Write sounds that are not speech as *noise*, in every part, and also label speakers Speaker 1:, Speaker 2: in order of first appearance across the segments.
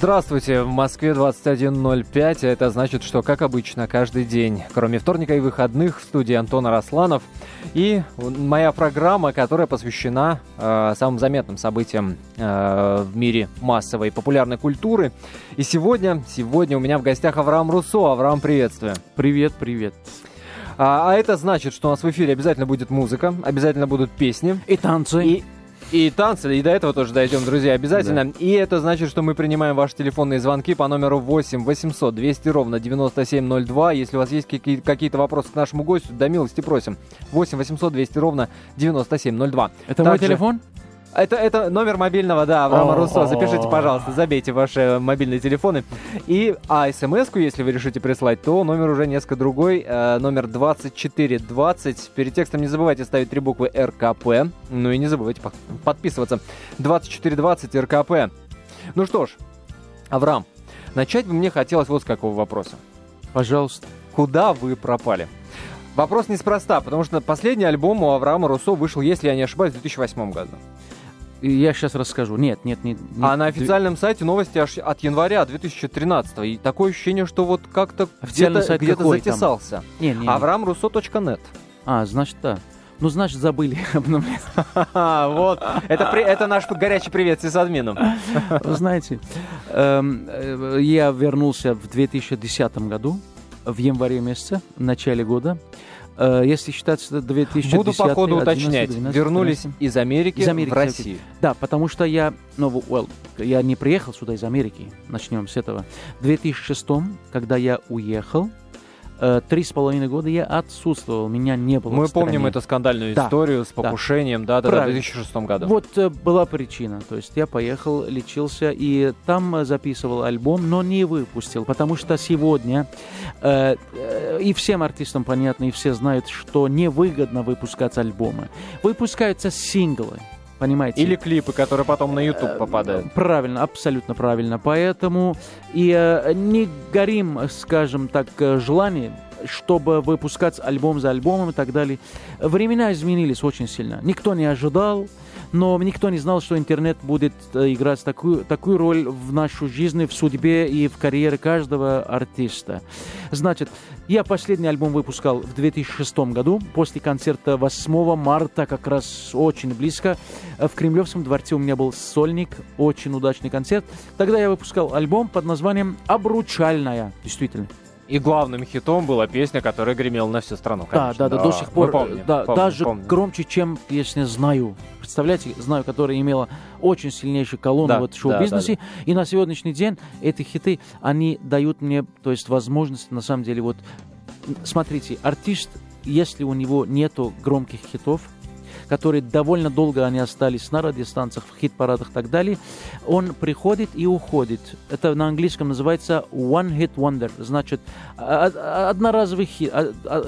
Speaker 1: Здравствуйте, в Москве 21.05. Это значит, что, как обычно, каждый день, кроме вторника и выходных, в студии Антона Росланов. И моя программа, которая посвящена э, самым заметным событиям э, в мире массовой и популярной культуры. И сегодня, сегодня у меня в гостях Авраам Руссо. Авраам, приветствую.
Speaker 2: Привет, привет.
Speaker 1: А, а это значит, что у нас в эфире обязательно будет музыка, обязательно будут песни.
Speaker 2: И танцы.
Speaker 1: И и танцы, и до этого тоже дойдем, друзья, обязательно. Да. И это значит, что мы принимаем ваши телефонные звонки по номеру 8 800 200 ровно 9702. Если у вас есть какие-то вопросы к нашему гостю, до милости просим. 8 800 200 ровно 9702.
Speaker 2: Это Также... мой телефон?
Speaker 1: Это, это номер мобильного, да, Авраама Руссо. Запишите, пожалуйста, забейте ваши мобильные телефоны. И, а смс если вы решите прислать, то номер уже несколько другой. Э, номер 2420. Перед текстом не забывайте ставить три буквы РКП. Ну и не забывайте подписываться. 2420 РКП. Ну что ж, Авраам, начать бы мне хотелось вот с какого вопроса.
Speaker 2: Пожалуйста.
Speaker 1: Куда вы пропали? Вопрос неспроста, потому что последний альбом у Авраама Руссо вышел, если я не ошибаюсь, в 2008 году.
Speaker 2: Я сейчас расскажу. Нет, нет, нет. нет.
Speaker 1: А на официальном сайте новости аж от января 2013. И такое ощущение, что вот как-то где-то, где-то затесался. Не, не, Авраамруссо.нет.
Speaker 2: А, значит, да. Ну, значит, забыли *laughs* обновлять.
Speaker 1: Вот. Это, это наш горячий привет с админом.
Speaker 2: Вы знаете, эм, э, я вернулся в 2010 году, в январе месяце, в начале года. Э, если считать 2010
Speaker 1: Буду по ходу уточнять. 12, Вернулись 12. из Америки, из Америки в Россию.
Speaker 2: Да, потому что я, ну, well, я не приехал сюда из Америки. Начнем с этого. В 2006, когда я уехал, три с половиной года я отсутствовал, меня не было.
Speaker 1: Мы помним эту скандальную да. историю с покушением, да, да, да, в 2006 году.
Speaker 2: Вот э, была причина, то есть я поехал, лечился и там записывал альбом, но не выпустил, потому что сегодня э, э, и всем артистам понятно, и все знают, что невыгодно выпускать альбомы. Выпускаются синглы. Понимаете?
Speaker 1: Или клипы, которые потом на YouTube попадают.
Speaker 2: Правильно, абсолютно правильно. Поэтому и э, не горим, скажем так, э, желанием чтобы выпускать альбом за альбомом и так далее. Времена изменились очень сильно. Никто не ожидал, но никто не знал, что интернет будет э, играть такую, такую роль в нашу жизнь, в судьбе и в карьере каждого артиста. Значит, я последний альбом выпускал в 2006 году, после концерта 8 марта, как раз очень близко. В Кремлевском дворце у меня был сольник, очень удачный концерт. Тогда я выпускал альбом под названием «Обручальная». Действительно.
Speaker 1: И главным хитом была песня, которая гремела на всю страну.
Speaker 2: Конечно. Да, да, да, до сих пор. Помним, да, помним, даже помним. громче, чем песня «Знаю». Представляете, «Знаю», которая имела очень сильнейшую колонну да, в шоу-бизнесе. Да, да, да. И на сегодняшний день эти хиты, они дают мне, то есть, возможность, на самом деле, вот, смотрите, артист, если у него нету громких хитов, которые довольно долго они остались на радиостанциях, в хит-парадах и так далее, он приходит и уходит. Это на английском называется one hit wonder, значит, одноразовый хит,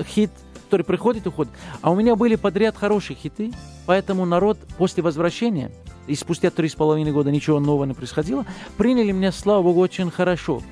Speaker 2: хит который приходит и уходит. А у меня были подряд хорошие хиты, поэтому народ после возвращения, и спустя три с половиной года ничего нового не происходило, приняли меня, слава богу, очень хорошо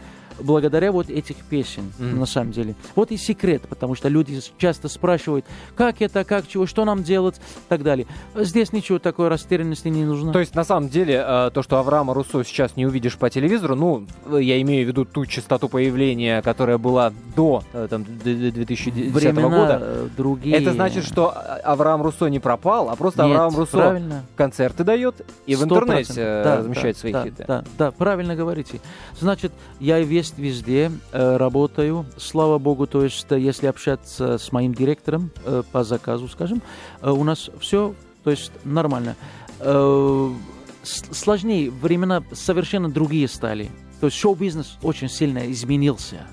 Speaker 2: благодаря вот этих песен, mm. на самом деле. Вот и секрет, потому что люди часто спрашивают, как это, как чего, что нам делать, и так далее. Здесь ничего такой растерянности не нужно.
Speaker 1: То есть, на самом деле, э, то, что Авраама Руссо сейчас не увидишь по телевизору, ну, я имею в виду ту частоту появления, которая была до э, там, 2010
Speaker 2: Времена
Speaker 1: года.
Speaker 2: Э, другие.
Speaker 1: Это значит, что Авраам Руссо не пропал, а просто Нет, Авраам Руссо
Speaker 2: правильно.
Speaker 1: концерты дает и в интернете да, размещает
Speaker 2: да,
Speaker 1: свои
Speaker 2: да,
Speaker 1: хиты.
Speaker 2: Да, да, правильно говорите. Значит, я весь есть везде, э, работаю, слава богу, то есть э, если общаться с моим директором э, по заказу, скажем, у нас все, то есть нормально. Э, сложнее, времена совершенно другие стали. То есть шоу-бизнес очень сильно изменился.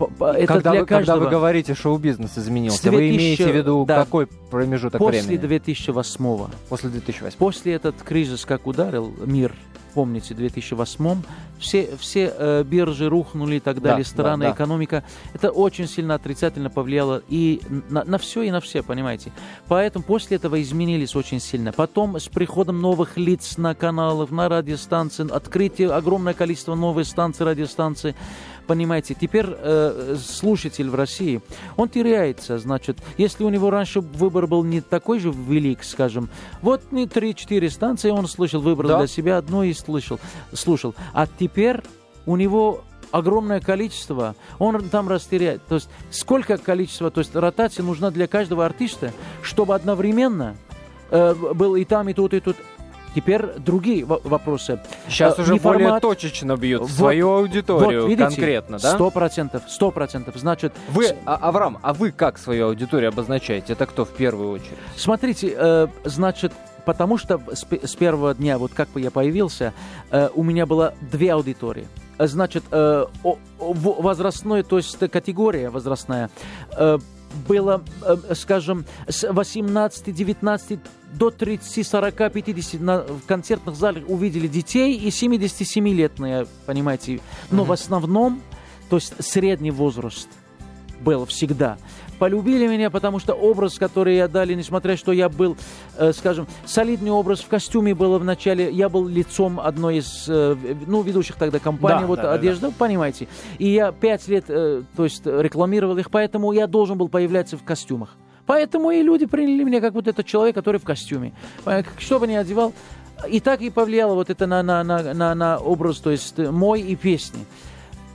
Speaker 1: Это когда, для вы, каждого. когда вы говорите, шоу-бизнес изменился, 2000, вы имеете в виду да, какой промежуток
Speaker 2: после
Speaker 1: времени?
Speaker 2: После 2008.
Speaker 1: После 2008.
Speaker 2: После этот кризис как ударил мир, помните, в 2008 все, все э, биржи рухнули и так далее, да, страны, да, да. экономика. Это очень сильно отрицательно повлияло и на, на все, и на все, понимаете. Поэтому после этого изменились очень сильно. Потом с приходом новых лиц на каналах, на радиостанции, открытие огромное количество новых станций, радиостанций, понимаете, теперь э, слушатель в России, он теряется, значит, если у него раньше выбор был не такой же велик, скажем, вот не 3-4 станции он слышал, выбрал да. для себя одну из слышал, слушал. А теперь у него огромное количество, он там растеряет. То есть сколько количества, то есть ротация нужна для каждого артиста, чтобы одновременно э, был и там, и тут, и тут. Теперь другие вопросы.
Speaker 1: Сейчас э, уже более формат... точечно бьют вот, свою аудиторию вот, видите, конкретно, да?
Speaker 2: Сто процентов, сто процентов. Значит...
Speaker 1: Вы, а, Авраам, а вы как свою аудиторию обозначаете? Это кто в первую очередь?
Speaker 2: Смотрите, э, значит, потому что с, с первого дня, вот как бы я появился, э, у меня было две аудитории значит, э, возрастной, то есть категория возрастная, э, было, э, скажем, с 18, 19 до 30, 40, 50 на, в концертных залах увидели детей и 77-летные, понимаете. Но mm-hmm. в основном, то есть средний возраст был всегда полюбили меня, потому что образ, который я дали, несмотря что я был, э, скажем, солидный образ в костюме было в начале, я был лицом одной из, э, ну, ведущих тогда компаний, да, вот да, одежда, да. понимаете. И я пять лет, э, то есть, рекламировал их, поэтому я должен был появляться в костюмах. Поэтому и люди приняли меня как вот этот человек, который в костюме. Что бы ни одевал, и так и повлияло вот это на, на, на, на, на образ, то есть мой и песни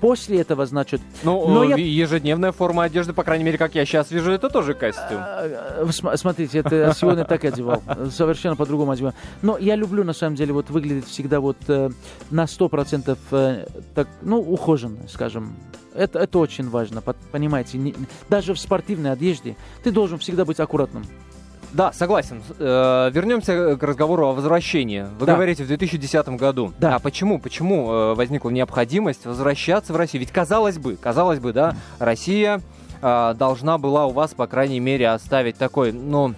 Speaker 2: после этого, значит...
Speaker 1: Ну, но я... ежедневная форма одежды, по крайней мере, как я сейчас вижу, это тоже костюм.
Speaker 2: А, а, смотрите, это сегодня так одевал. Совершенно по-другому одевал. Но я люблю, на самом деле, вот выглядеть всегда вот э, на сто процентов э, так, ну, ухоженно, скажем. Это, это очень важно, понимаете. Даже в спортивной одежде ты должен всегда быть аккуратным.
Speaker 1: Да, согласен. Э, вернемся к разговору о возвращении. Вы да. говорите в 2010 году. Да. А почему? Почему э, возникла необходимость возвращаться в Россию? Ведь казалось бы, казалось бы, да, Россия э, должна была у вас, по крайней мере, оставить такой, ну,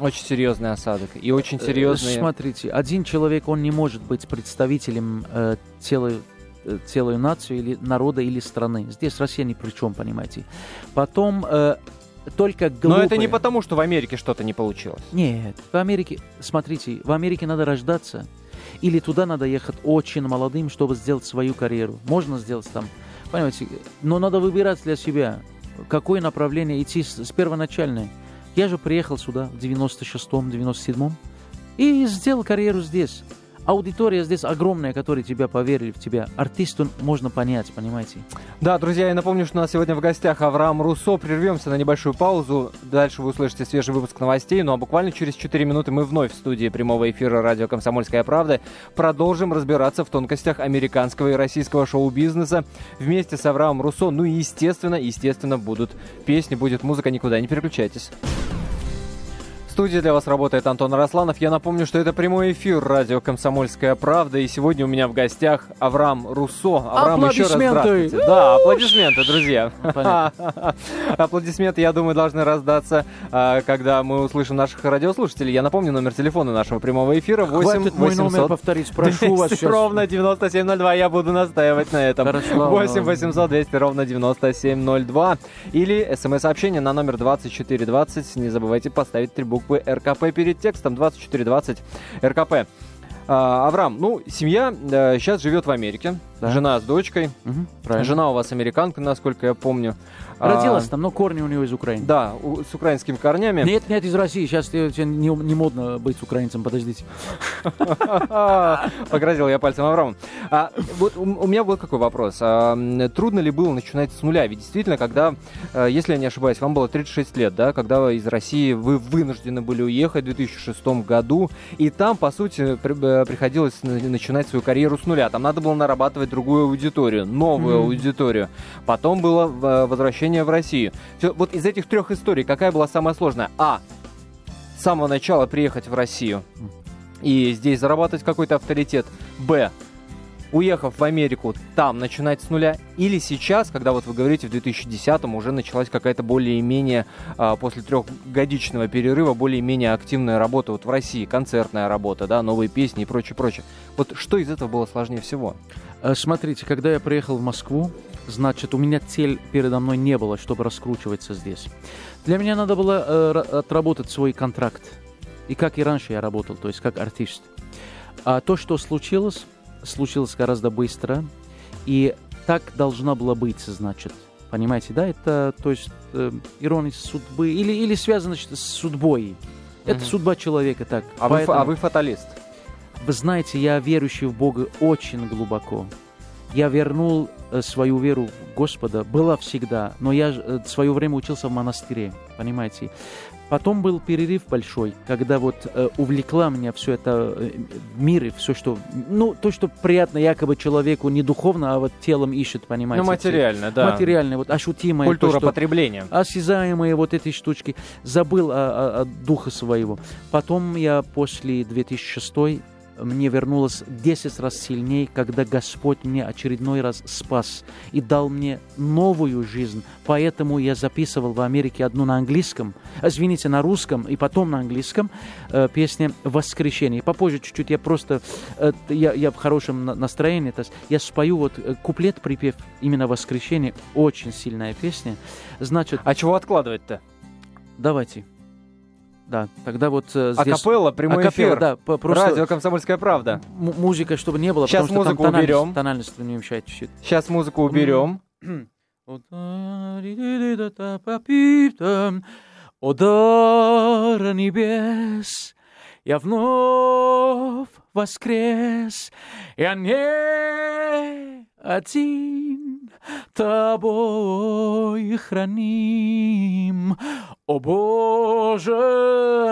Speaker 1: очень серьезный осадок и очень э, серьезный.
Speaker 2: Смотрите, один человек, он не может быть представителем э, целой э, целую нацию или народа или страны. Здесь Россия ни при чем, понимаете. Потом э, только глупые.
Speaker 1: Но это не потому, что в Америке что-то не получилось.
Speaker 2: Нет, в Америке, смотрите, в Америке надо рождаться, или туда надо ехать очень молодым, чтобы сделать свою карьеру. Можно сделать там, понимаете, но надо выбирать для себя, какое направление идти с, с первоначальной. Я же приехал сюда в 96-м, 97-м и сделал карьеру здесь аудитория здесь огромная, которые тебя поверили в тебя. Артисту можно понять, понимаете?
Speaker 1: Да, друзья, я напомню, что у нас сегодня в гостях Авраам Руссо. Прервемся на небольшую паузу. Дальше вы услышите свежий выпуск новостей. Ну а буквально через 4 минуты мы вновь в студии прямого эфира радио «Комсомольская правда» продолжим разбираться в тонкостях американского и российского шоу-бизнеса вместе с Авраамом Руссо. Ну и естественно, естественно, будут песни, будет музыка. Никуда не переключайтесь. В студии для вас работает Антон Росланов. Я напомню, что это прямой эфир радио «Комсомольская правда». И сегодня у меня в гостях Авраам Руссо. Авраам, еще раз здравствуйте. Да, аплодисменты, друзья. Аплодисменты, я думаю, должны раздаться, а, когда мы услышим наших радиослушателей. Я напомню номер телефона нашего прямого эфира. 8
Speaker 2: мой номер повторить, прошу вас сейчас.
Speaker 1: ровно 9702. Я буду настаивать на этом. 8 800 200 ровно 9702. Или смс-сообщение на номер 2420. Не забывайте поставить трибук буквы РКП перед текстом 2420 РКП. А, Авраам, ну, семья э, сейчас живет в Америке. Да. Жена с дочкой. Угу, Жена у вас американка, насколько я помню.
Speaker 2: Родилась а, там, но корни у него из Украины.
Speaker 1: Да, у, с украинскими корнями.
Speaker 2: Нет, нет, из России. Сейчас не, не модно быть украинцем, подождите. *laughs*
Speaker 1: Погрозил я пальцем Аврааму. А, вот у, у меня вот какой вопрос. А, трудно ли было начинать с нуля? Ведь действительно, когда, э, если я не ошибаюсь, вам было 36 лет, да, когда из России вы вынуждены были уехать в 2006 году, и там, по сути, при, э, приходилось начинать свою карьеру с нуля. Там надо было нарабатывать другую аудиторию, новую mm. аудиторию. Потом было э, возвращение в Россию. Все, вот из этих трех историй какая была самая сложная? А. С самого начала приехать в Россию и здесь заработать какой-то авторитет. Б уехав в Америку, там начинать с нуля? Или сейчас, когда вот вы говорите, в 2010-м уже началась какая-то более-менее, а, после трехгодичного перерыва, более-менее активная работа вот в России, концертная работа, да, новые песни и прочее, прочее. Вот что из этого было сложнее всего?
Speaker 2: Э, смотрите, когда я приехал в Москву, значит, у меня цель передо мной не было, чтобы раскручиваться здесь. Для меня надо было э, отработать свой контракт. И как и раньше я работал, то есть как артист. А то, что случилось, случилось гораздо быстро, и так должна была быть, значит. Понимаете, да? Это, то есть, э, ирония судьбы, или, или связано с судьбой. Это mm-hmm. судьба человека, так.
Speaker 1: А, Поэтому... вы, а вы фаталист?
Speaker 2: Вы знаете, я верующий в Бога очень глубоко. Я вернул свою веру в Господа, была всегда, но я э, в свое время учился в монастыре, понимаете. Потом был перерыв большой, когда вот э, увлекла меня все это э, мир и все, что... Ну, то, что приятно якобы человеку не духовно, а вот телом ищет, понимаете.
Speaker 1: Ну, материально, да.
Speaker 2: Материальное, вот ощутимое.
Speaker 1: Культура
Speaker 2: то, что,
Speaker 1: потребления.
Speaker 2: Осязаемые вот эти штучки. Забыл о, о, о духа своего. Потом я после 2006 мне вернулось 10 раз сильнее, когда Господь мне очередной раз спас и дал мне новую жизнь. Поэтому я записывал в Америке одну на английском, извините, на русском и потом на английском э, песня «Воскрешение». Попозже чуть-чуть я просто, э, я, я в хорошем настроении, то есть я спою вот э, куплет-припев именно «Воскрешение». Очень сильная песня. Значит...
Speaker 1: А чего откладывать-то?
Speaker 2: Давайте. Да, тогда вот э,
Speaker 1: здесь... Акапелла, прямой Акапелла, эфир.
Speaker 2: Да,
Speaker 1: просто... Радио «Комсомольская правда».
Speaker 2: М- музыка, чтобы не было,
Speaker 1: Сейчас
Speaker 2: потому
Speaker 1: музыку
Speaker 2: что там
Speaker 1: уберем.
Speaker 2: Тональность, тональность не мешает чуть-чуть.
Speaker 1: Сейчас музыку уберем. *clears throat*
Speaker 2: Удар небес, я вновь воскрес, я не один, тобой храним. О Боже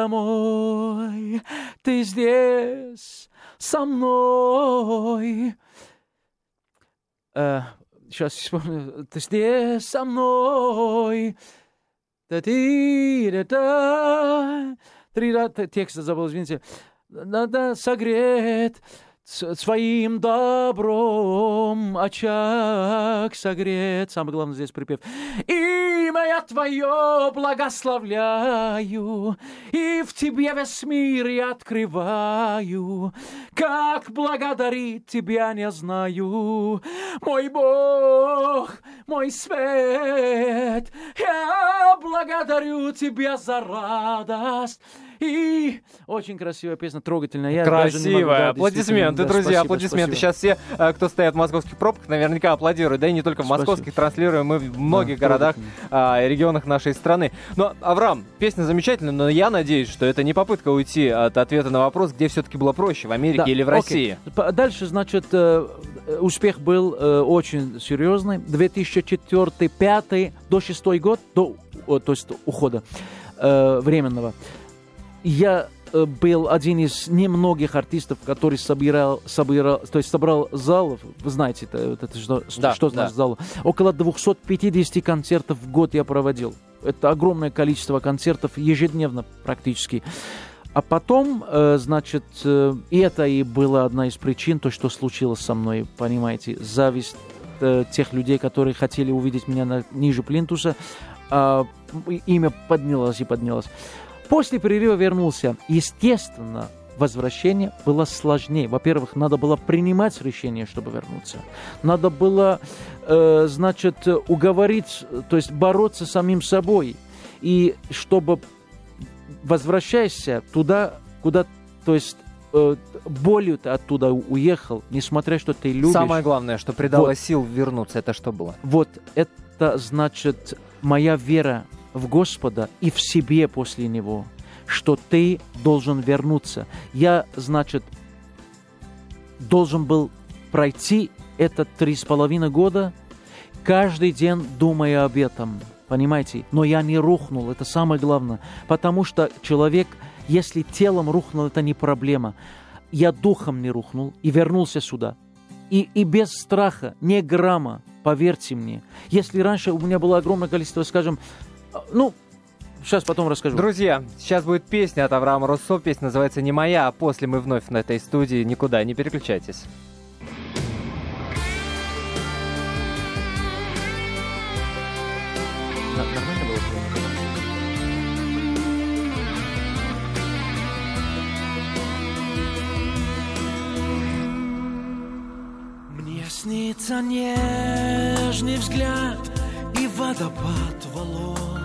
Speaker 2: мой, ты здесь со мной. Э, сейчас вспомню. Ты здесь со мной. Да-ти-да-да. Три раза текст забыл, извините. Надо согреть своим добром очаг согрет. Самое главное здесь припев. Имя я Твое благословляю, и в Тебе весь мир я открываю. Как благодарить Тебя не знаю, мой Бог, мой свет. Я благодарю Тебя за радость и очень красивая песня, трогательная. Я
Speaker 1: Красивая. Могу, да, аплодисменты, да, друзья, спасибо, аплодисменты. Спасибо. Сейчас все, э, кто стоят в московских пробках, наверняка аплодируют. Да и не только в спасибо. московских, транслируем мы в многих да, городах а, и регионах нашей страны. Но, Авраам, песня замечательная, но я надеюсь, что это не попытка уйти от ответа на вопрос, где все-таки было проще, в Америке да, или в России.
Speaker 2: Окей. Дальше, значит, э, успех был э, очень серьезный. 2004-2005 до 6 год, до, то есть ухода временного я э, был один из немногих артистов, который собирал, собирал, то есть собрал залов, вы знаете, это, это что, да, что значит да. зал? Около 250 концертов в год я проводил. Это огромное количество концертов ежедневно практически. А потом, э, значит, э, и это и была одна из причин, то, что случилось со мной, понимаете, зависть тех людей, которые хотели увидеть меня на, ниже плинтуса, а имя поднялось и поднялось. После перерыва вернулся. Естественно, возвращение было сложнее. Во-первых, надо было принимать решение, чтобы вернуться. Надо было, э, значит, уговорить, то есть бороться с самим собой. И чтобы, возвращайся туда, куда, то есть э, болью ты оттуда уехал, несмотря что ты любишь.
Speaker 1: Самое главное, что придало вот. сил вернуться, это что было?
Speaker 2: Вот, это значит моя вера в Господа и в себе после Него, что ты должен вернуться. Я, значит, должен был пройти это три с половиной года, каждый день думая об этом, понимаете? Но я не рухнул, это самое главное, потому что человек, если телом рухнул, это не проблема. Я духом не рухнул и вернулся сюда. И, и без страха, не грамма, поверьте мне. Если раньше у меня было огромное количество, скажем, ну, Сейчас потом расскажу.
Speaker 1: Друзья, сейчас будет песня от Авраама Руссо. Песня называется «Не моя», а после мы вновь на этой студии. Никуда не переключайтесь.
Speaker 2: Нормально было? Мне снится нежный взгляд и водопад волос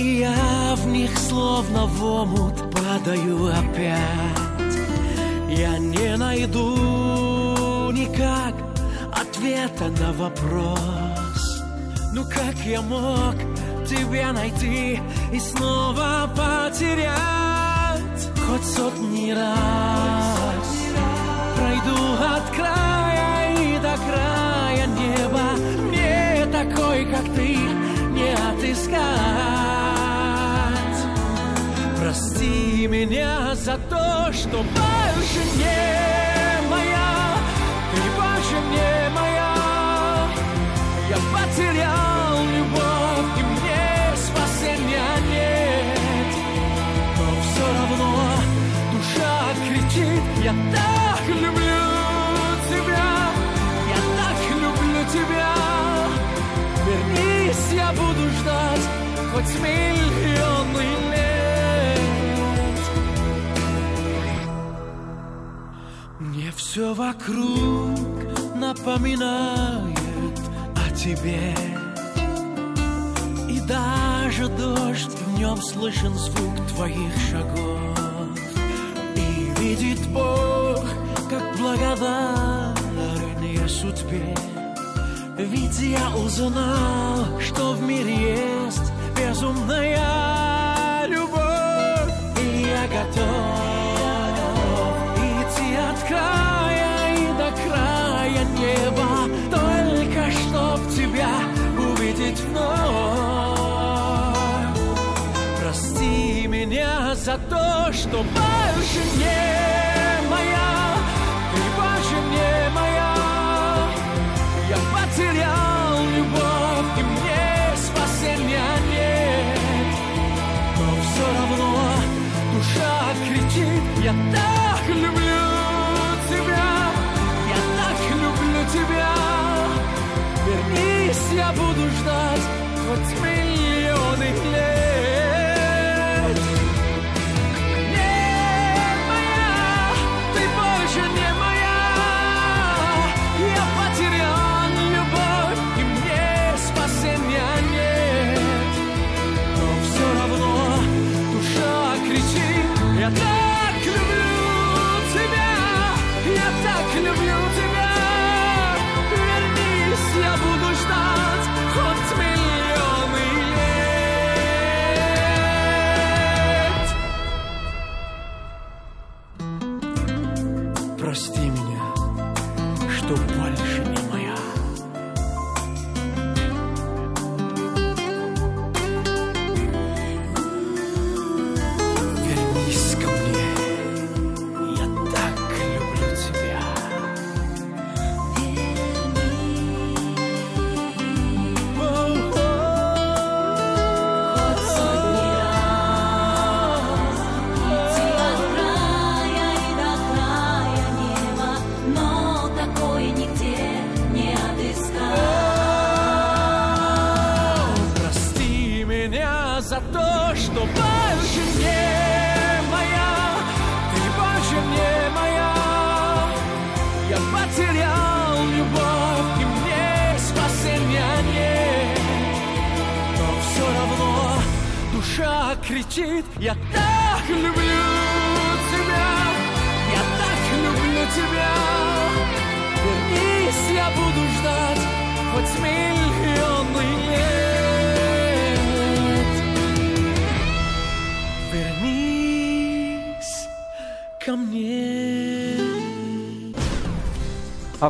Speaker 2: И я в них словно в омут падаю опять. Я не найду никак ответа на вопрос. Ну как я мог тебя найти и снова потерять? Хоть сотни раз Пройду от края и до края неба. Мне такой, как ты, не отыскать Прости меня за то, что больше не моя. Ты больше не моя. Я потерял любовь и мне спасения нет. Но все равно душа кричит Я так люблю тебя! Я так люблю тебя! Вернись, я буду ждать Хоть миллионы все вокруг напоминает о тебе. И даже дождь в нем слышен звук твоих шагов. И видит Бог, как благодарен я судьбе. Ведь я узнал, что в мире есть безумная любовь. И я готов за то, что больше не моя, ты больше не моя. Я потерял любовь, и мне спасения нет. Но все равно душа кричит, я так люблю. тебя Вернись, я буду ждать хоть миллионы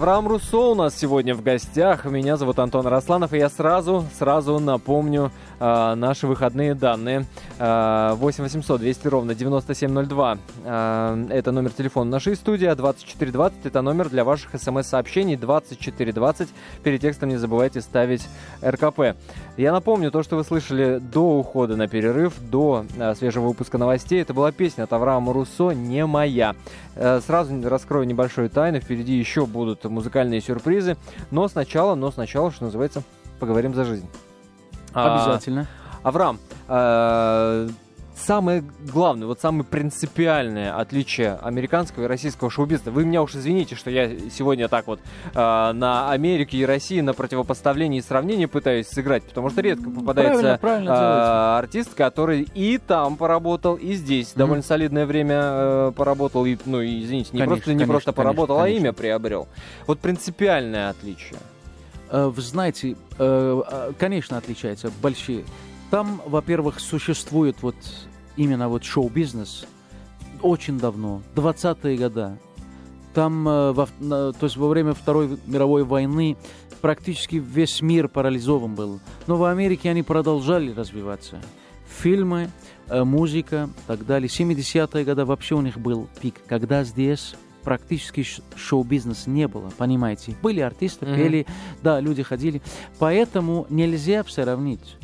Speaker 1: Авраам Руссо у нас сегодня в гостях. Меня зовут Антон Росланов, и я сразу, сразу напомню э, наши выходные данные. Э, 8 800 200 ровно 9702. Э, это номер телефона нашей студии, а 2420 это номер для ваших смс-сообщений. 2420. Перед текстом не забывайте ставить РКП. Я напомню, то, что вы слышали до ухода на перерыв, до э, свежего выпуска новостей, это была песня от Авраама Руссо «Не моя». Э, сразу раскрою небольшую тайну, впереди еще будут музыкальные сюрпризы, но сначала, но сначала, что называется, поговорим за жизнь.
Speaker 3: Обязательно.
Speaker 1: А, Авраам, э, самое главное, вот самое принципиальное отличие американского и российского шоу-бизнеса. Вы меня уж извините, что я сегодня так вот э, на Америке и России на противопоставлении и сравнении пытаюсь сыграть, потому что редко попадается
Speaker 3: правильно, правильно
Speaker 1: э, артист, который и там поработал, и здесь mm-hmm. довольно солидное время э, поработал, и, ну, извините, не
Speaker 3: конечно,
Speaker 1: просто, не
Speaker 3: конечно,
Speaker 1: просто поработал,
Speaker 3: конечно,
Speaker 1: а имя приобрел. Вот принципиальное отличие.
Speaker 3: Вы знаете, конечно, отличаются большие. Там, во-первых, существует вот именно вот шоу-бизнес.
Speaker 2: очень давно, 20-е годы. Там, э, во, то есть во время Второй мировой войны практически весь мир парализован был. Но в Америке они продолжали развиваться. Фильмы, э, музыка и так далее. 70-е годы вообще у них был пик, когда здесь практически шоу-бизнес не было, понимаете. Были артисты, mm-hmm. пели, да, люди ходили. Поэтому нельзя сравнить.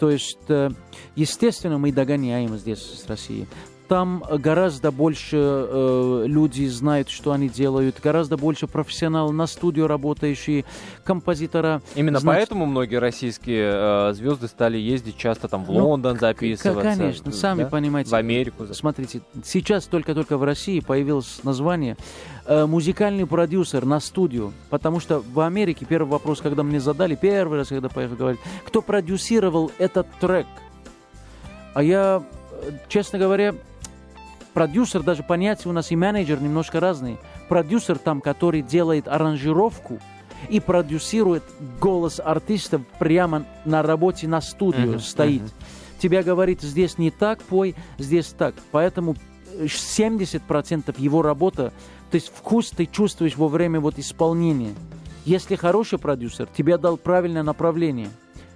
Speaker 2: То есть, э, естественно, мы догоняем здесь с Россией там гораздо больше э, люди знают, что они делают, гораздо больше профессионалов на студию работающие, композитора.
Speaker 1: Именно Значит, поэтому многие российские э, звезды стали ездить часто там в ну, Лондон записываться.
Speaker 2: Конечно, сами да? понимаете.
Speaker 1: В Америку.
Speaker 2: Смотрите, сейчас только-только в России появилось название э, музыкальный продюсер на студию, потому что в Америке первый вопрос, когда мне задали, первый раз, когда поехал говорить, кто продюсировал этот трек, а я, э, честно говоря, продюсер, даже понятие у нас и менеджер немножко разные. Продюсер там, который делает аранжировку и продюсирует голос артиста прямо на работе на студию uh-huh, стоит. Uh-huh. Тебя говорит, здесь не так, пой, здесь так. Поэтому 70% его работа, то есть вкус ты чувствуешь во время вот исполнения. Если хороший продюсер, тебе дал правильное направление.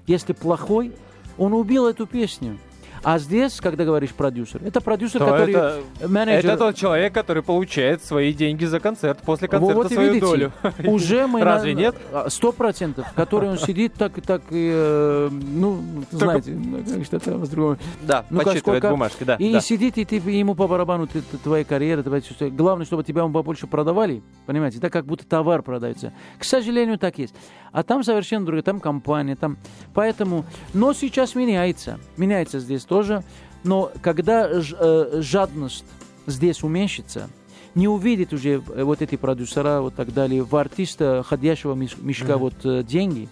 Speaker 2: Если плохой, он убил эту песню. А здесь, когда говоришь продюсер, это продюсер, То который
Speaker 1: это, менеджер. Это тот человек, который получает свои деньги за концерт, после концерта вот, свою видите, долю. *laughs*
Speaker 2: Уже мы
Speaker 1: Разве на, нет?
Speaker 2: Сто процентов, который он сидит так и так, и, э, ну, Только... знаете, как что-то с другого.
Speaker 1: Да, ну, подсчитывает сколько, бумажки, да.
Speaker 2: И
Speaker 1: да.
Speaker 2: сидит, и ты ему по барабану ты, твоя карьера, твоя, главное, чтобы тебя он побольше продавали, понимаете, так как будто товар продается. К сожалению, так есть. А там совершенно другая, там компания, там... Поэтому... Но сейчас меняется. Меняется здесь тоже. Но когда э, жадность здесь уменьшится, не увидит уже э, вот эти продюсера вот так далее в артиста ходящего мешка mm-hmm. вот э, деньги,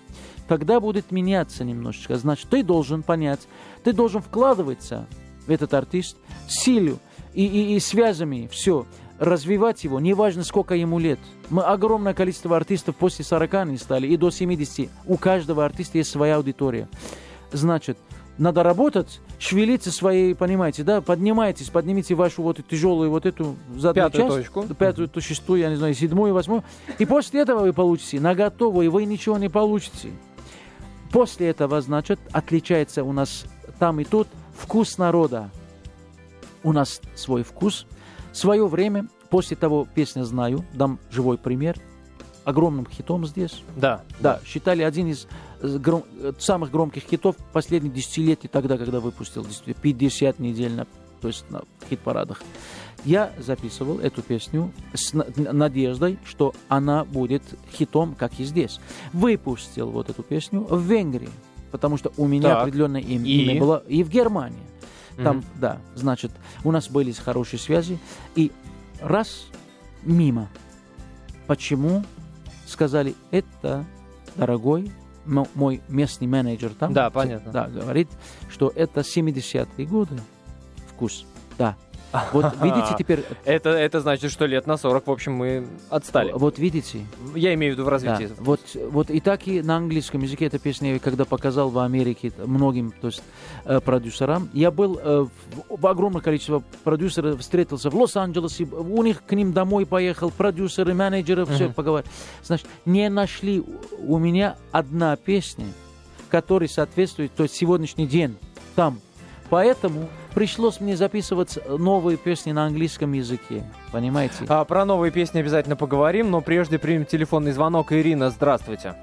Speaker 2: тогда будет меняться немножечко. Значит, ты должен понять, ты должен вкладываться в этот артист силу и, и, и связями, все развивать его, неважно сколько ему лет. Мы огромное количество артистов после 40 не стали, и до 70. У каждого артиста есть своя аудитория. Значит, надо работать, шевелиться своей, понимаете, да, поднимайтесь, поднимите вашу вот тяжелую вот эту
Speaker 1: заднюю пятую часть, точку.
Speaker 2: пятую, то шестую, я не знаю, седьмую, восьмую, и после этого вы получите на готовую, и вы ничего не получите. После этого, значит, отличается у нас там и тут вкус народа. У нас свой вкус – свое время, после того песня «Знаю», дам живой пример, огромным хитом здесь.
Speaker 1: Да.
Speaker 2: Да, считали один из гром, э, самых громких хитов последних десятилетий, тогда, когда выпустил 50 недельно, то есть на хит-парадах. Я записывал эту песню с надеждой, что она будет хитом, как и здесь. Выпустил вот эту песню в Венгрии, потому что у меня так. определенное имя, и... имя было, и в Германии. Там, mm-hmm. да, значит, у нас были хорошие связи, и раз мимо. Почему? Сказали, это, дорогой, мой местный менеджер там,
Speaker 1: да, понятно.
Speaker 2: Да, говорит, что это 70-е годы вкус. Да, вот *laughs* видите теперь...
Speaker 1: Это, это значит, что лет на 40, в общем, мы отстали.
Speaker 2: Вот видите.
Speaker 1: Я имею в виду в развитии. Да.
Speaker 2: Вот, вот и так и на английском языке эта песня, когда показал в Америке многим то есть, э, продюсерам, я был э, в, в огромное количество продюсеров, встретился в Лос-Анджелесе, у них к ним домой поехал, продюсеры, менеджеры, все uh-huh. поговорили. Значит, не нашли у меня одна песня, которая соответствует то есть, сегодняшний день там. Поэтому пришлось мне записывать новые песни на английском языке. Понимаете?
Speaker 1: А, про новые песни обязательно поговорим, но прежде примем телефонный звонок. Ирина, здравствуйте.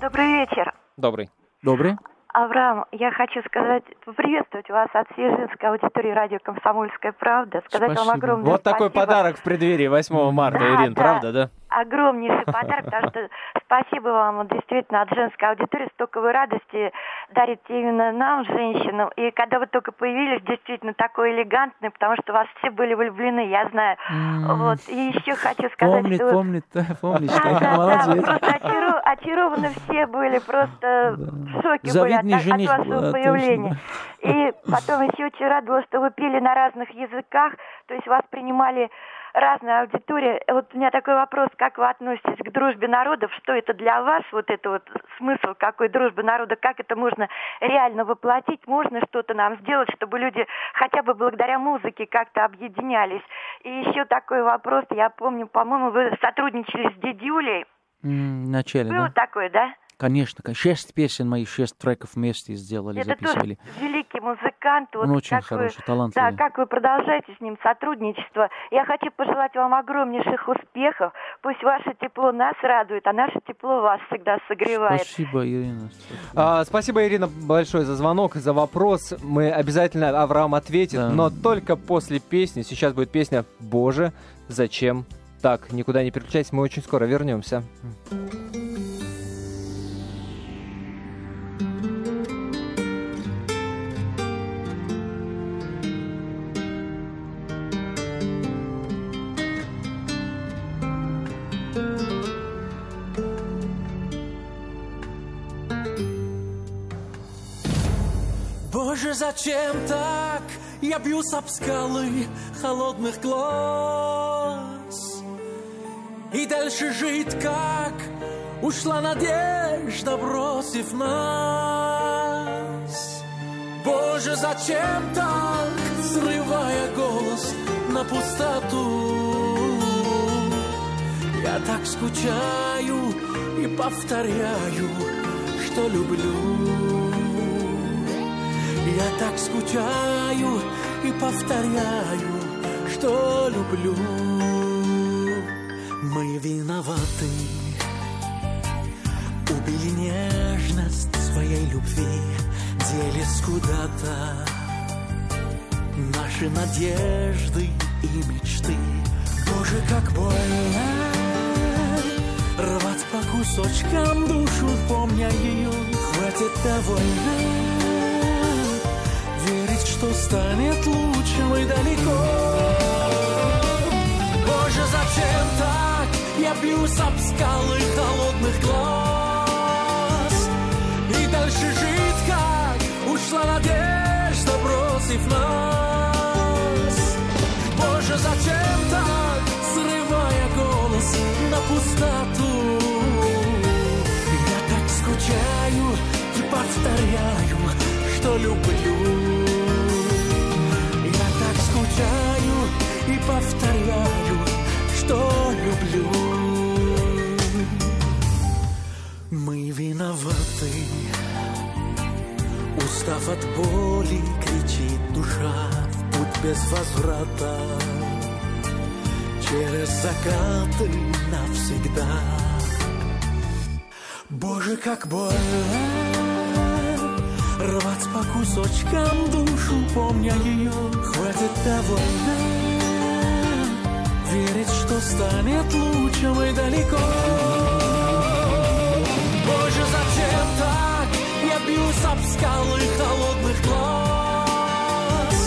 Speaker 4: Добрый вечер.
Speaker 1: Добрый.
Speaker 2: Добрый.
Speaker 4: Авраам, я хочу сказать, поприветствовать вас от всей женской аудитории радио «Комсомольская правда», сказать
Speaker 2: спасибо.
Speaker 4: вам огромное
Speaker 1: Вот
Speaker 4: спасибо.
Speaker 1: такой подарок в преддверии 8 марта, да, Ирин, да. правда, да?
Speaker 4: Огромнейший подарок, потому что спасибо вам действительно от женской аудитории, столько вы радости дарите именно нам, женщинам. И когда вы только появились, действительно такой элегантный, потому что вас все были влюблены, я знаю. Mm. Вот. И еще хочу сказать,
Speaker 2: помнит,
Speaker 4: что...
Speaker 2: Помнит, помнит,
Speaker 4: да, да, молодец. Да, просто очаров... очарованы все были, просто да. в шоке
Speaker 2: Завидный
Speaker 4: были от,
Speaker 2: от
Speaker 4: вашего
Speaker 2: была,
Speaker 4: появления. Точно. И потом еще очень рада была, что вы пели на разных языках, то есть вас принимали разная аудитория. Вот у меня такой вопрос, как вы относитесь к дружбе народов? Что это для вас, вот это вот смысл какой дружбы народа? Как это можно реально воплотить? Можно что-то нам сделать, чтобы люди хотя бы благодаря музыке как-то объединялись? И еще такой вопрос, я помню, по-моему, вы сотрудничали с Дедюлей.
Speaker 5: Mm, вначале,
Speaker 4: Было
Speaker 5: да.
Speaker 4: такое, да?
Speaker 5: Конечно, шесть песен моих, шесть треков вместе сделали,
Speaker 4: Это
Speaker 5: записывали.
Speaker 4: Тоже великий музыкант.
Speaker 5: Он
Speaker 4: вот
Speaker 5: очень хороший,
Speaker 4: вы,
Speaker 5: талантливый.
Speaker 4: Да, как вы продолжаете с ним сотрудничество. Я хочу пожелать вам огромнейших успехов. Пусть ваше тепло нас радует, а наше тепло вас всегда согревает.
Speaker 5: Спасибо, Ирина.
Speaker 1: Спасибо, а, спасибо Ирина, большое за звонок, за вопрос. Мы обязательно Авраам ответит, да. но только после песни. Сейчас будет песня «Боже, зачем так?» Никуда не переключайтесь, мы очень скоро вернемся.
Speaker 2: Боже, Я бьюсь об скалы холодных глаз. И дальше жить как ушла надежда, бросив нас. Боже, зачем так, срывая голос на пустоту? Я так скучаю и повторяю, что люблю. Я так скучаю и повторяю, что люблю. Мы виноваты, убили нежность своей любви, делись куда-то наши надежды и мечты. Боже, как больно рвать по кусочкам душу, помня ее, хватит довольно станет лучше и далеко. Боже, зачем так? Я бьюсь об скалы холодных глаз. И дальше жить как ушла надежда, бросив нас. Боже, зачем так? Срывая голос на пустоту. Я так скучаю и повторяю, что люблю. И повторяю, что люблю. Мы виноваты, устав от боли, кричит душа в путь без возврата. Через закаты навсегда. Боже, как больно Рвать по кусочкам душу, помня ее, хватит довольно Верить, что станет лучше и далеко. Боже, зачем так? Я бьюсь об скалы холодных глаз.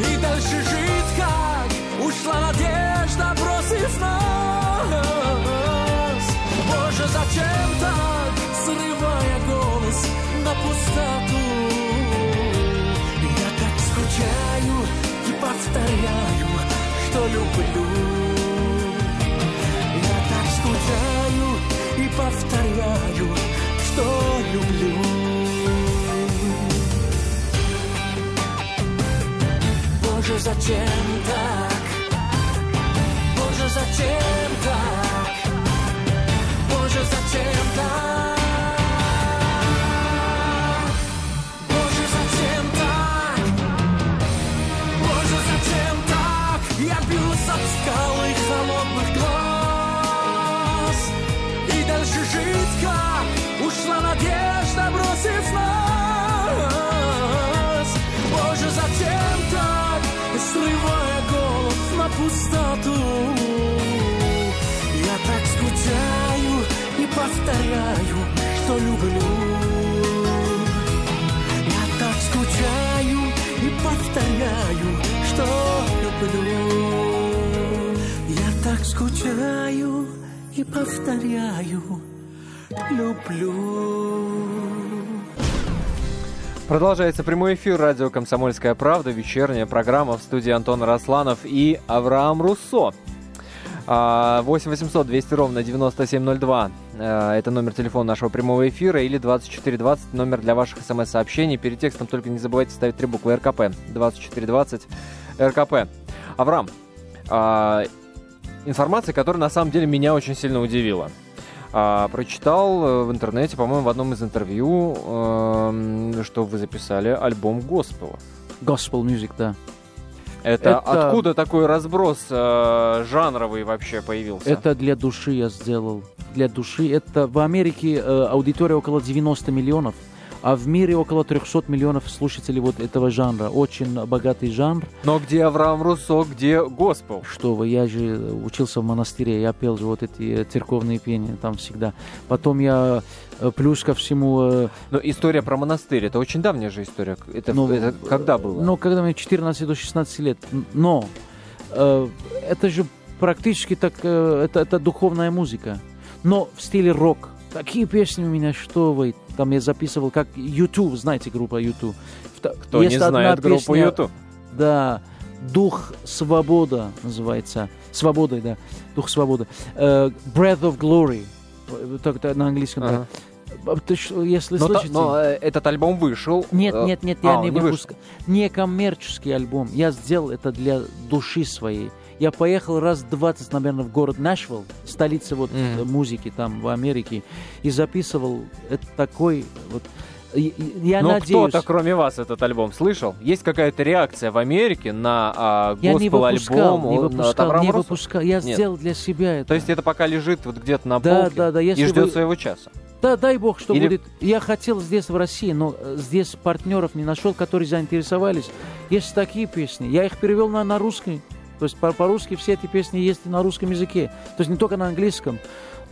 Speaker 2: И дальше жить как? Ушла надежда, бросив нас. Боже, зачем так? Срывая голос на пустоту. Я так скучаю и повторяю, что люблю Я так скучаю и повторяю, что люблю Боже, зачем так? Боже, зачем так? Боже, зачем так? Так скучаю и повторяю, люблю.
Speaker 1: Продолжается прямой эфир радио «Комсомольская правда», вечерняя программа в студии Антон Росланов и Авраам Руссо. 8 800 200 ровно 9702. Э, это номер телефона нашего прямого эфира или 2420 номер для ваших смс-сообщений. Перед текстом только не забывайте ставить три буквы РКП. 2420 РКП. Авраам, информация, которая на самом деле меня очень сильно удивила. А, прочитал э, в интернете, по-моему, в одном из интервью, э, что вы записали альбом Госпела.
Speaker 2: Gospel Music, да.
Speaker 1: Это, это откуда такой разброс э, жанровый вообще появился?
Speaker 2: Это для души я сделал. Для души. Это в Америке э, аудитория около 90 миллионов а в мире около 300 миллионов слушателей вот этого жанра. Очень богатый жанр.
Speaker 1: Но где Авраам Руссо, где госпел?
Speaker 2: Что вы, я же учился в монастыре, я пел же вот эти церковные пения там всегда. Потом я э, плюс ко всему... Э,
Speaker 1: Но история про монастырь, это очень давняя же история. Это, ну, это когда было?
Speaker 2: Ну, когда мне 14 до 16 лет. Но э, это же практически так, э, это, это духовная музыка. Но в стиле рок. Такие песни у меня, что вы, там я записывал, как YouTube, знаете группа YouTube.
Speaker 1: Кто Есть не знает песня, группу YouTube?
Speaker 2: Да, Дух Свобода называется. Свободой, да. Дух Свободы. Uh, Breath of Glory. Так, так на английском. Ага.
Speaker 1: Ты, если но, слышите... но э, этот альбом вышел.
Speaker 2: Нет, э, нет, нет, я а, не, не выпускаю. Не коммерческий альбом. Я сделал это для души своей. Я поехал раз 20, наверное, в город Нашвилл, столица вот mm-hmm. музыки там в Америке, и записывал это такой вот
Speaker 1: я Но надеюсь... кто-то, кроме вас, этот альбом слышал? Есть какая-то реакция в Америке на а,
Speaker 2: я не выпускал, альбом? Не выпускал, не выпускал. Я Нет. сделал для себя это.
Speaker 1: То есть это пока лежит вот где-то на да, полке да, да, и ждет вы... своего часа?
Speaker 2: Да, дай бог, что Или... будет. Я хотел здесь в России, но э, здесь партнеров не нашел, которые заинтересовались. Есть такие песни. Я их перевел на, на русский. То есть по- по-русски все эти песни есть и на русском языке. То есть не только на английском.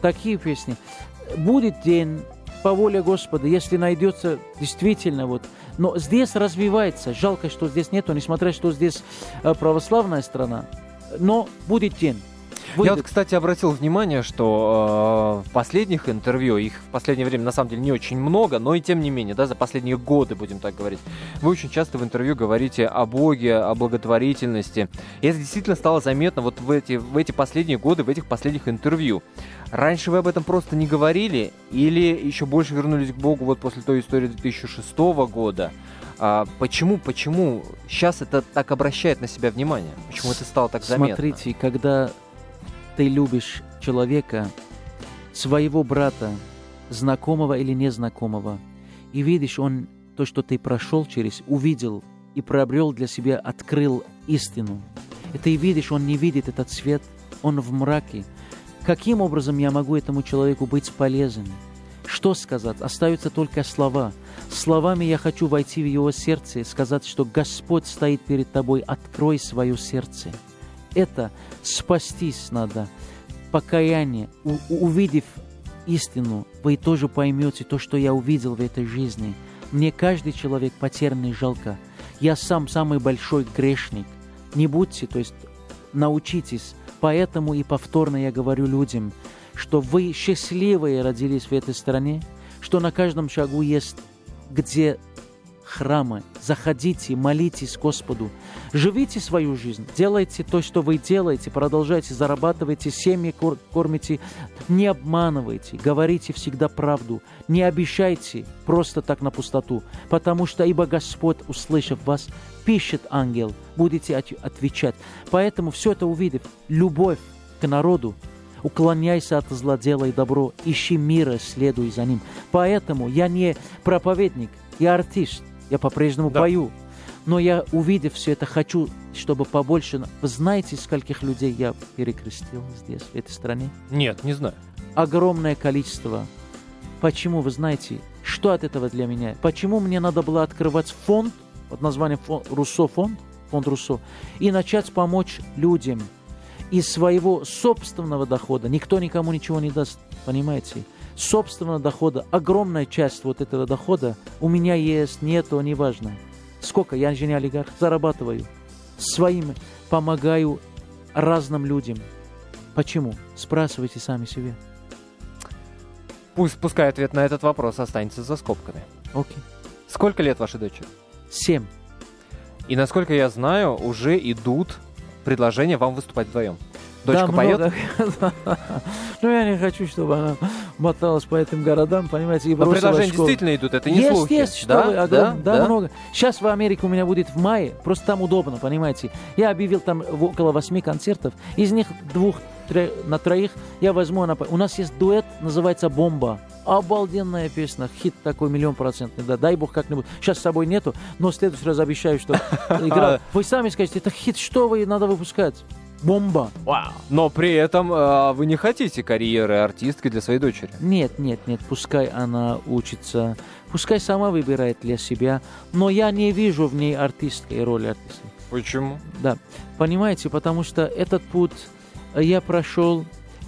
Speaker 2: Такие песни. Будет день по воле Господа, если найдется действительно вот. Но здесь развивается. Жалко, что здесь нету, несмотря что здесь э, православная страна. Но будет день.
Speaker 1: Выйдет. Я вот, кстати, обратил внимание, что э, в последних интервью, их в последнее время на самом деле не очень много, но и тем не менее, да, за последние годы, будем так говорить, вы очень часто в интервью говорите о Боге, о благотворительности. И это действительно стало заметно вот в эти, в эти последние годы, в этих последних интервью. Раньше вы об этом просто не говорили или еще больше вернулись к Богу вот после той истории 2006 года? А почему, почему сейчас это так обращает на себя внимание? Почему это стало так заметно?
Speaker 2: Смотрите, когда ты любишь человека, своего брата, знакомого или незнакомого, и видишь, он то, что ты прошел через, увидел и приобрел для себя, открыл истину. И ты видишь, он не видит этот свет, он в мраке. Каким образом я могу этому человеку быть полезен? Что сказать? Остаются только слова. Словами я хочу войти в его сердце и сказать, что Господь стоит перед тобой, открой свое сердце это спастись надо. Покаяние, увидев истину, вы тоже поймете то, что я увидел в этой жизни. Мне каждый человек потерянный жалко. Я сам самый большой грешник. Не будьте, то есть научитесь. Поэтому и повторно я говорю людям, что вы счастливые родились в этой стране, что на каждом шагу есть где храмы. Заходите, молитесь Господу. Живите свою жизнь, делайте то, что вы делаете, продолжайте, зарабатывайте, семьи кормите, не обманывайте, говорите всегда правду, не обещайте просто так на пустоту, потому что ибо Господь, услышав вас, пишет ангел, будете отвечать. Поэтому все это увидев, любовь к народу, уклоняйся от зла, делай добро, ищи мира, следуй за ним. Поэтому я не проповедник, я артист, я по-прежнему да. пою. Но я, увидев все это, хочу, чтобы побольше... Вы знаете, скольких людей я перекрестил здесь, в этой стране?
Speaker 1: Нет, не знаю.
Speaker 2: Огромное количество. Почему, вы знаете, что от этого для меня? Почему мне надо было открывать фонд под названием фонд, Руссо фонд, фонд Руссо, и начать помочь людям из своего собственного дохода. Никто никому ничего не даст, понимаете? Собственного дохода, огромная часть вот этого дохода у меня есть, нету, неважно. Сколько, я же не олигарх, зарабатываю. Своим помогаю разным людям. Почему? Спрашивайте сами себе.
Speaker 1: Пусть, пускай ответ на этот вопрос останется за скобками.
Speaker 2: Окей.
Speaker 1: Сколько лет вашей дочери?
Speaker 6: Семь.
Speaker 1: И насколько я знаю, уже идут предложения вам выступать вдвоем.
Speaker 6: Дочка да, поет? *laughs* ну, я не хочу, чтобы она моталась по этим городам, понимаете, и
Speaker 1: Но предложения школу. действительно идут, это не
Speaker 6: есть,
Speaker 1: слухи.
Speaker 6: Есть, что да? вы, а, да, да, да, много. Сейчас в Америке у меня будет в мае, просто там удобно, понимаете. Я объявил там около восьми концертов, из них двух на троих я возьму, она... у нас есть дуэт, называется «Бомба». Обалденная песня, хит такой миллион процентный, да, дай бог как-нибудь. Сейчас с собой нету, но в следующий раз обещаю, что *laughs* игра... Вы сами скажете, это хит, что вы надо выпускать? Бомба.
Speaker 1: Вау. Но при этом э, вы не хотите карьеры артистки для своей дочери?
Speaker 6: Нет, нет, нет. Пускай она учится, пускай сама выбирает для себя. Но я не вижу в ней артистской роли артиста.
Speaker 1: Почему?
Speaker 6: Да. Понимаете, потому что этот путь я прошел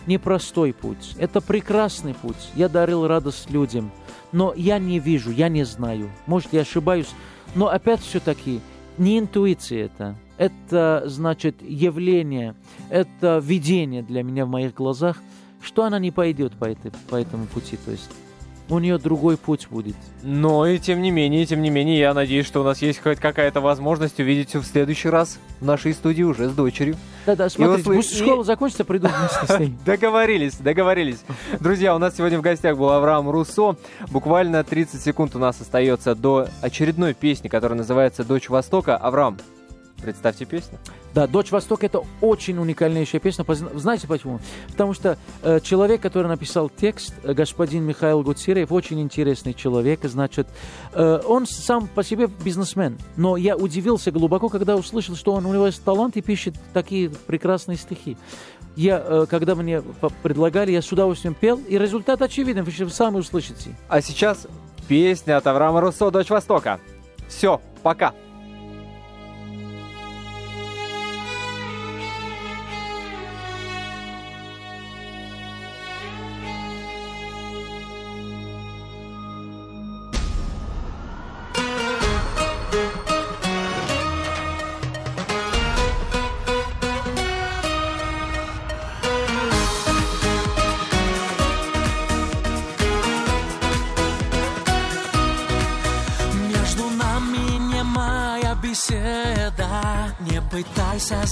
Speaker 6: непростой путь. Это прекрасный путь. Я дарил радость людям. Но я не вижу, я не знаю. Может, я ошибаюсь. Но опять все-таки не интуиция это это, значит, явление, это видение для меня в моих глазах, что она не пойдет по, этой, по этому пути. То есть у нее другой путь будет.
Speaker 1: Но и тем не менее, тем не менее, я надеюсь, что у нас есть хоть какая-то возможность увидеть в следующий раз в нашей студии уже с дочерью.
Speaker 6: Да-да, смотрите, пусть и... школа закончится, приду. *laughs*
Speaker 1: Договорились, договорились. Друзья, у нас сегодня в гостях был Авраам Руссо. Буквально 30 секунд у нас остается до очередной песни, которая называется «Дочь Востока». Авраам, Представьте песню.
Speaker 6: Да, «Дочь Востока» — это очень уникальнейшая песня. Знаете почему? Потому что э, человек, который написал текст, э, господин Михаил Гуцериев, очень интересный человек. Значит, э, он сам по себе бизнесмен. Но я удивился глубоко, когда услышал, что он, у него есть талант и пишет такие прекрасные стихи. Я, э, когда мне предлагали, я с удовольствием пел, и результат очевиден, вы сами услышите.
Speaker 1: А сейчас песня от Авраама Руссо «Дочь Востока». Все, пока.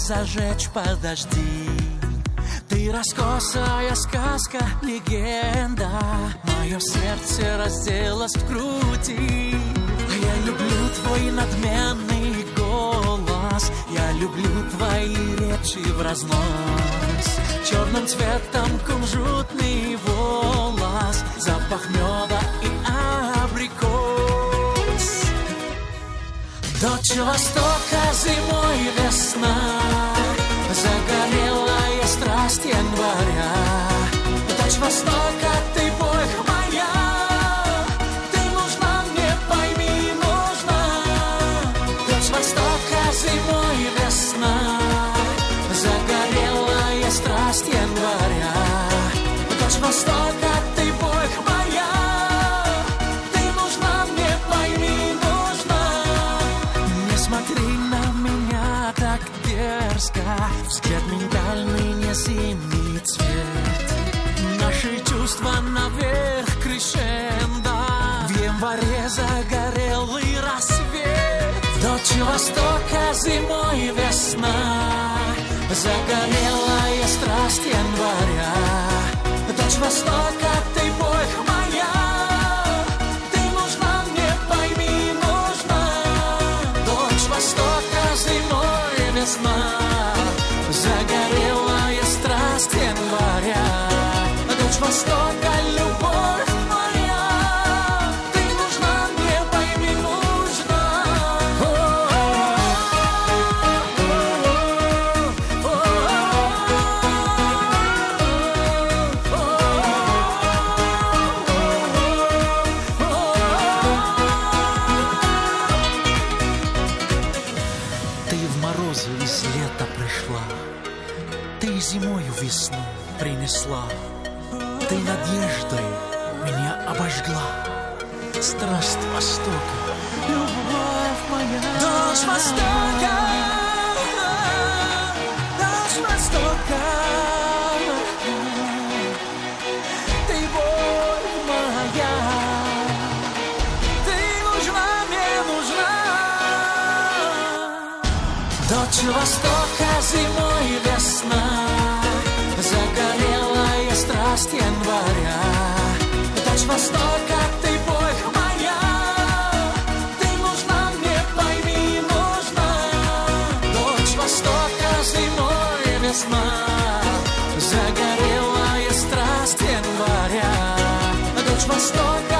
Speaker 2: Зажечь, подожди. Ты раскосая сказка, легенда. Мое сердце разделось в груди. Я люблю твой надменный голос. Я люблю твои речи в разнос. Черным цветом кунжутный волос. Запах меда и Дочь Востока зимой весна, января. Дочь Востока, ты Бог моя, Ты нужна мне, пойми, нужна. Дочь Востока зимой весна, Загорелая страсть января. Дочь Востока, зимой весна Загорелая страсть января. Дочь Востока, ты Морозы из лета пришла ты зимою весну принесла, Ты надеждой меня обожгла. Страсть Востока, любовь моя. Дождь Востока, дождь Востока. Дочь Востока зимой весна, загорелая страсть января. Дочь Востока, ты Бог моя, ты нужна мне, пойми, нужна. Дочь Востока зимой весна, загорелая страсть января. Дочь Востока,